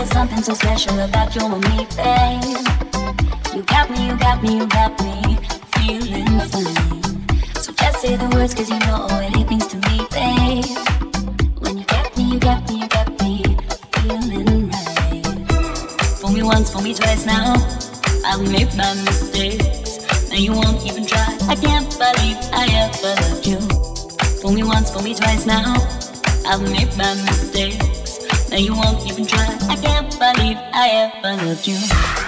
there's something so special about you and me, babe. You got me, you got me, you got me feeling fine. So just say the words, cause you know what it means to me, babe. When you got me, you got me, you got me feeling right. Fool me once, fool me twice now. I've made my mistakes. Now you won't even try. I can't believe I ever loved you. Fool me once, fool me twice now. I've made my mistakes. Now you won't even try. I can't believe I ever loved you.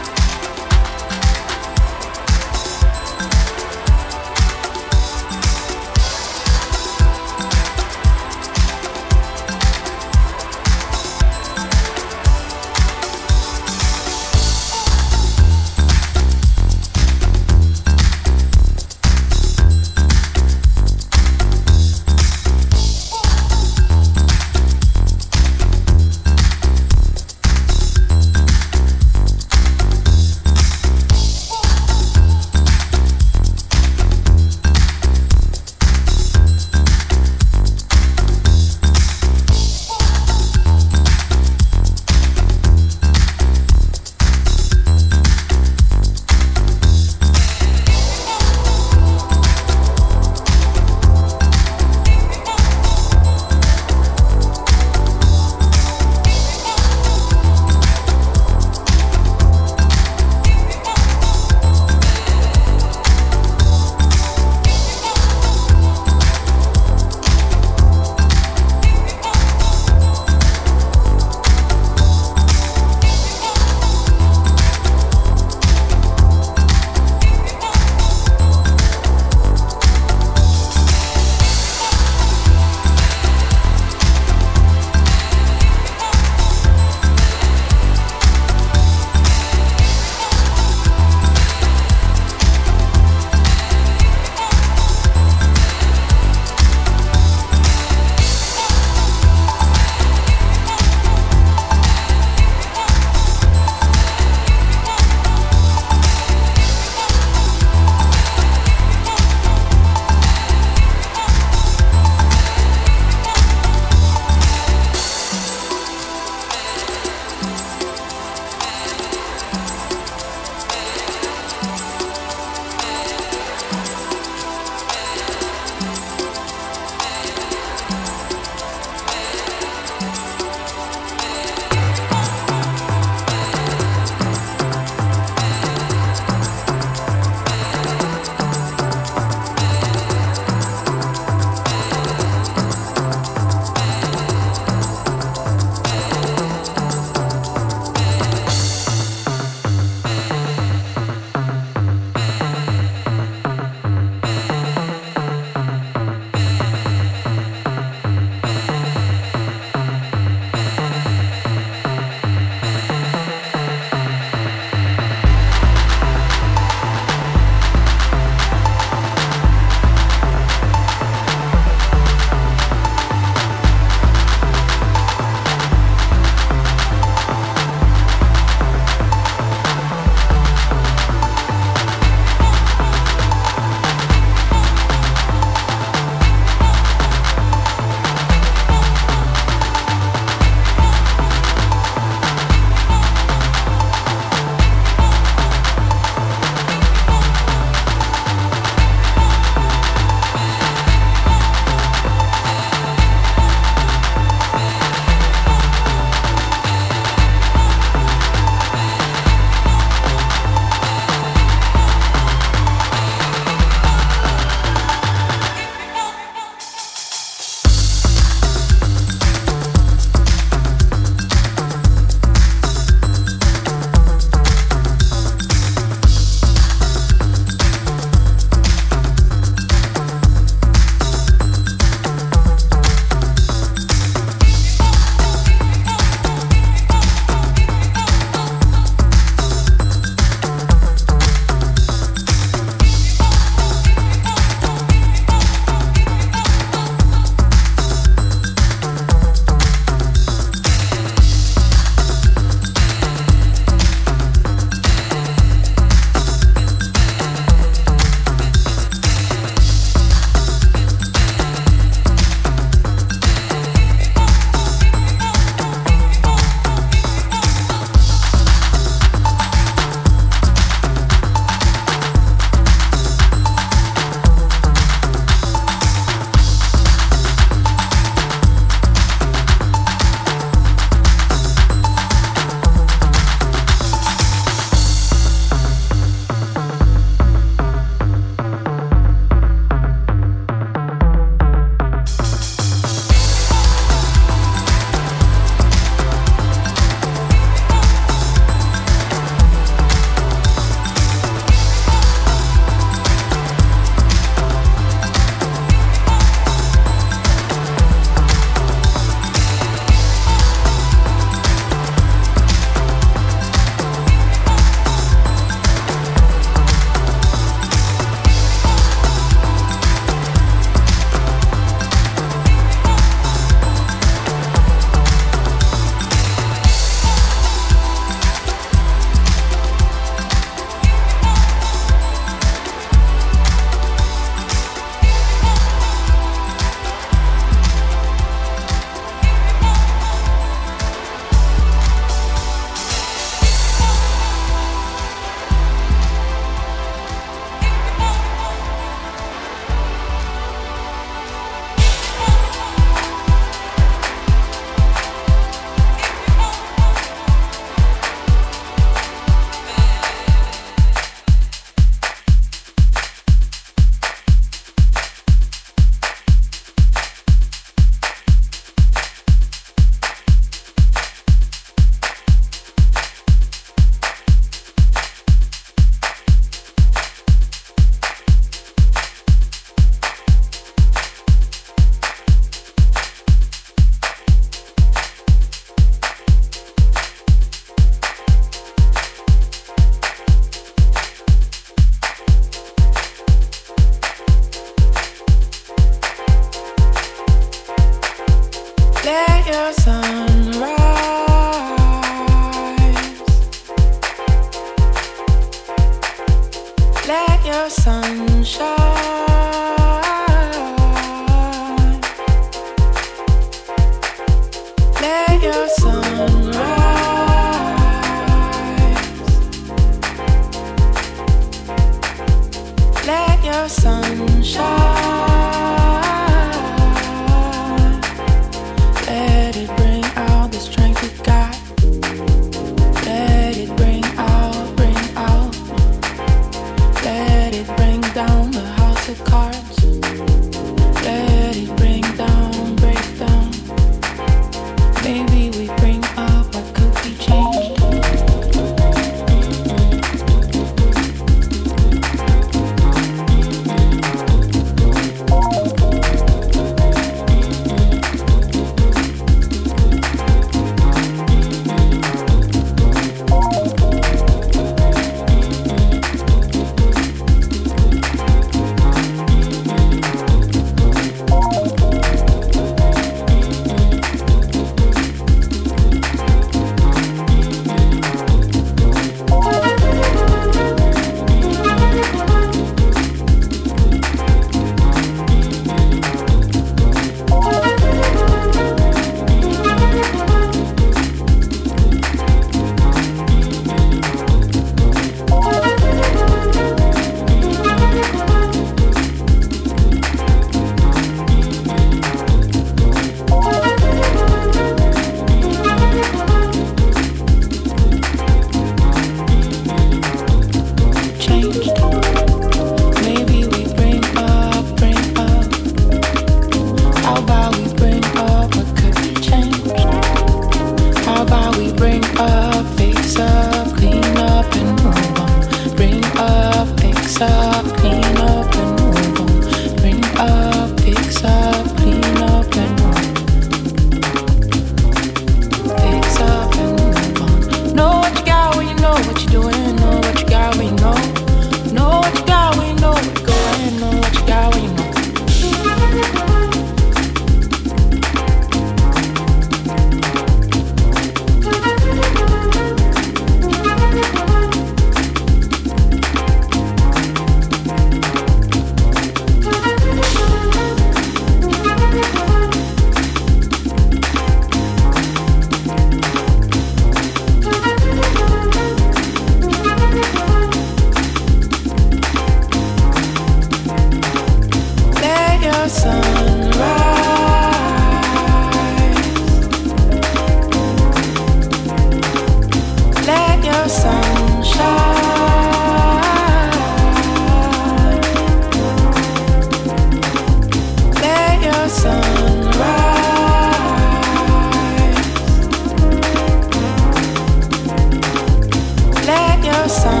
sun.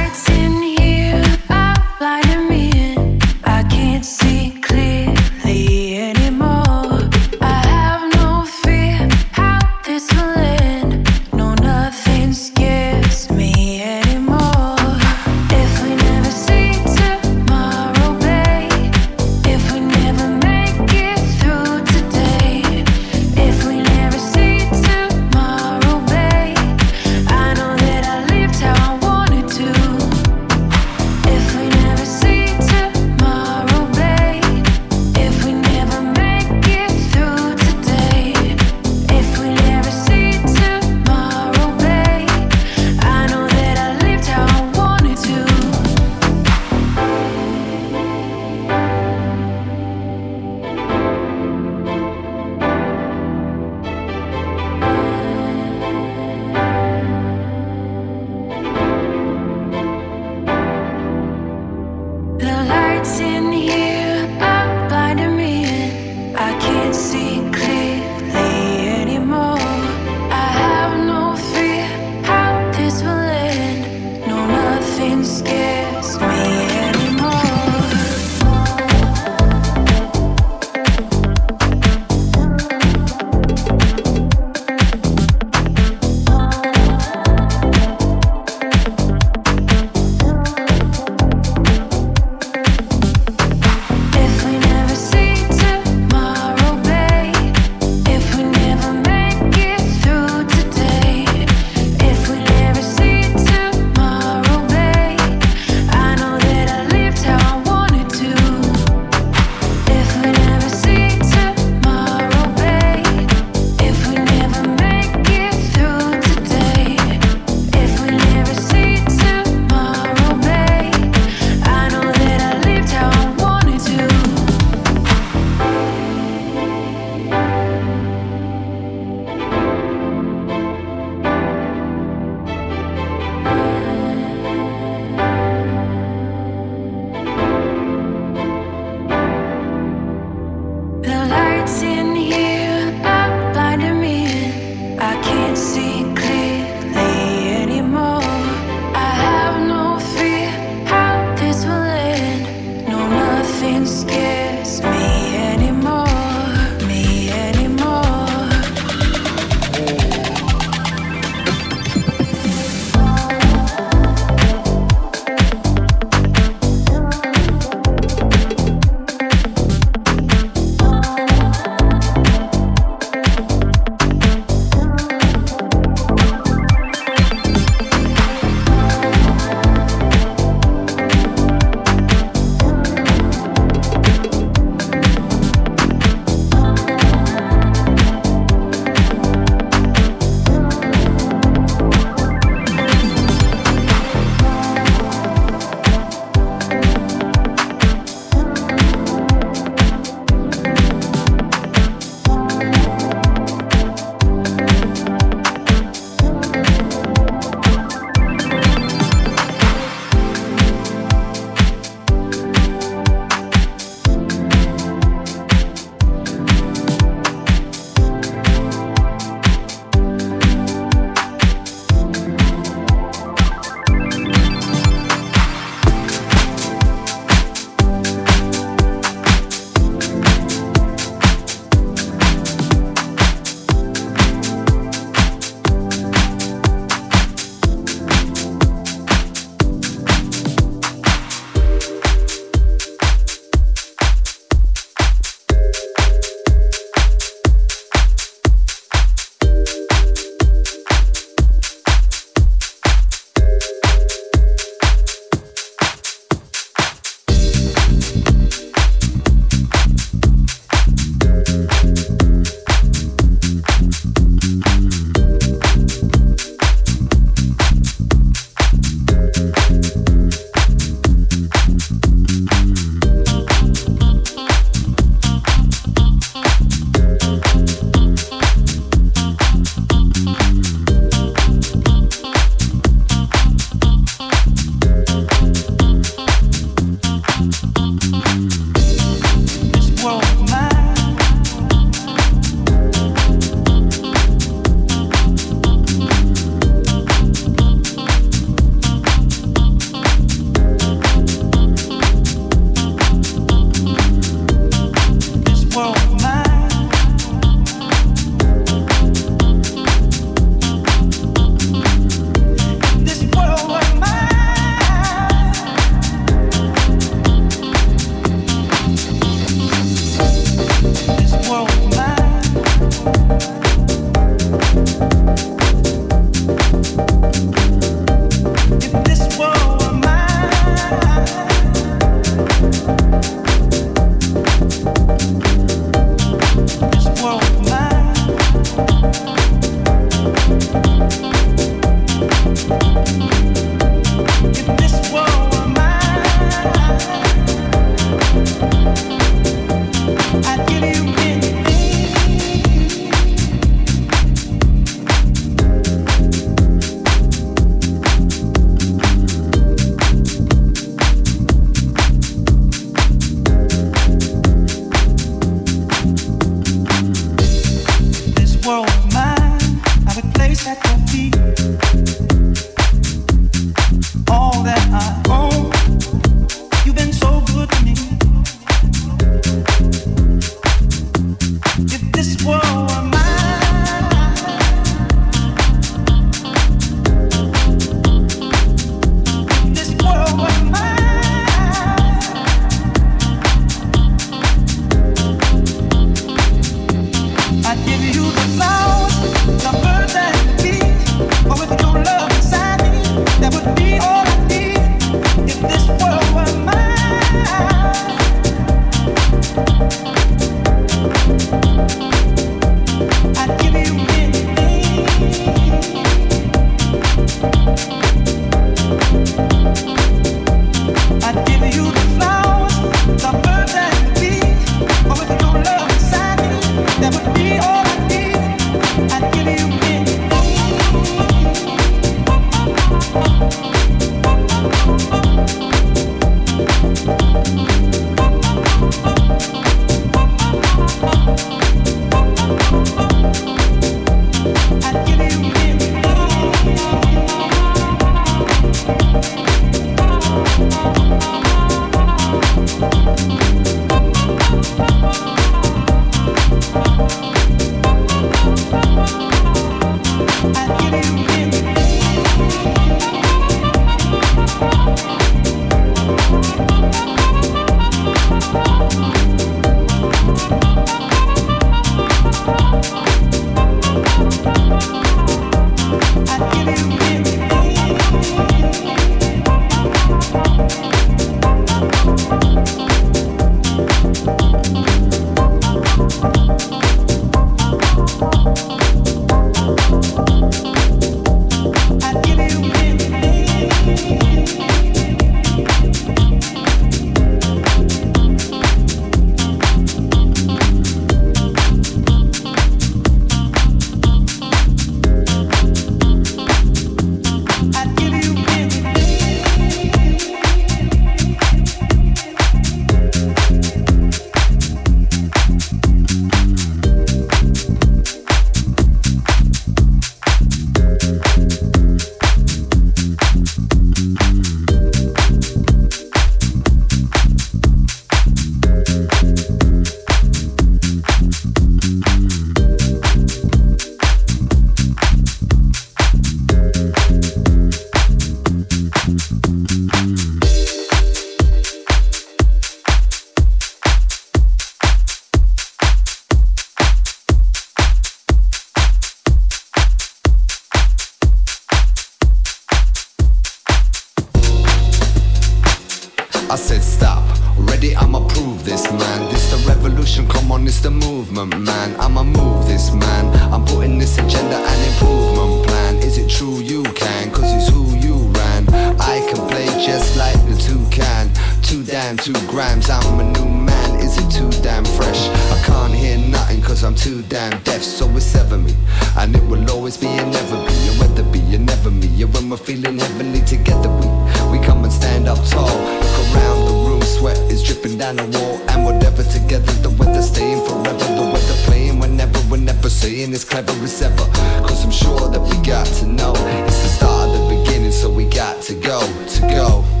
I said stop. Ready, I'ma prove this man. This the revolution, come on, it's the movement, man. I'ma move this man. I'm putting this agenda and improvement plan. Is it true you can? Cause it's who you ran. I can play just like the two can too damn two grams. I'm a new man, is it too damn fresh? I can't hear nothing cause I'm too damn deaf, so it's sever me. And it will always be and never be, and whether be and never me. And when we're feeling heavenly together, we, we come and stand up tall. Look around the room, sweat is dripping down the wall. And whatever together, the weather staying forever. The weather playing whenever, we're never saying it's clever as ever. Cause I'm sure that we got to know it's the start of the beginning, so we got to go, to go.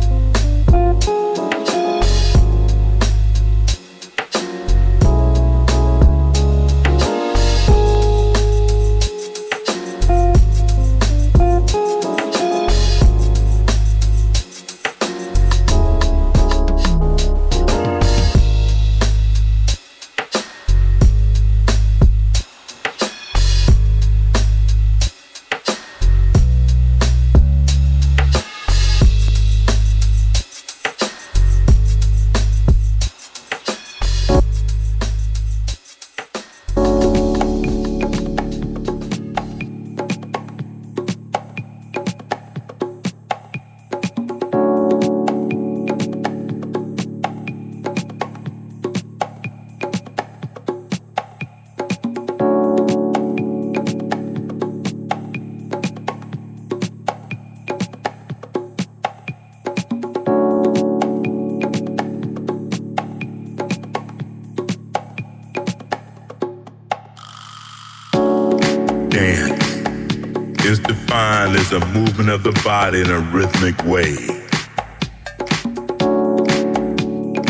In a rhythmic way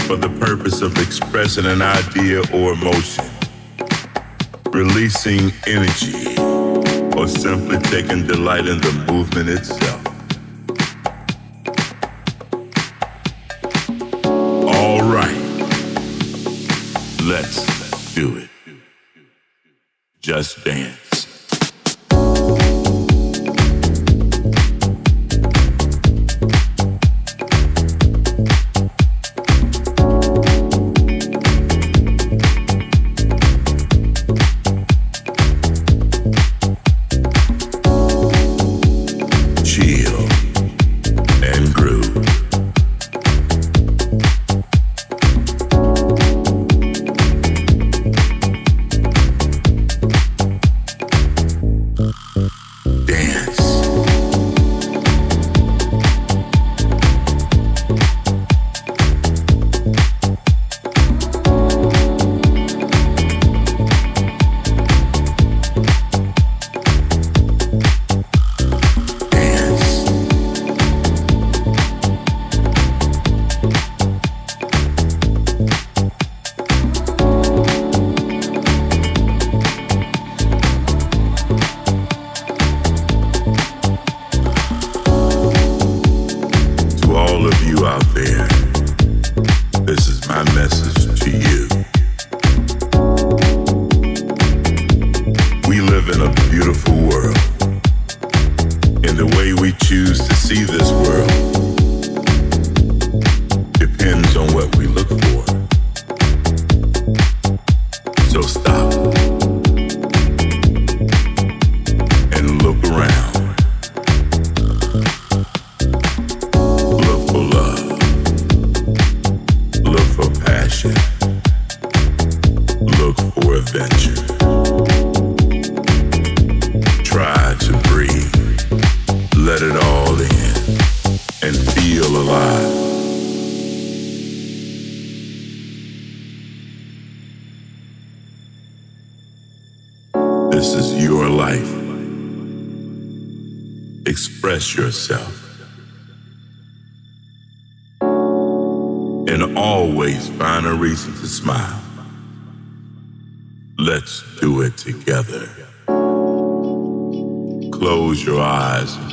for the purpose of expressing an idea or emotion, releasing energy, or simply taking delight in the movement itself. All right, let's do it. Just dance.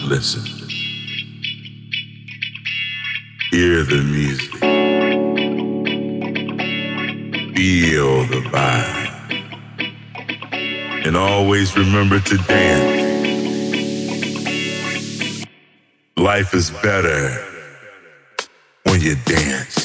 Listen. Hear the music. Feel the vibe. And always remember to dance. Life is better when you dance.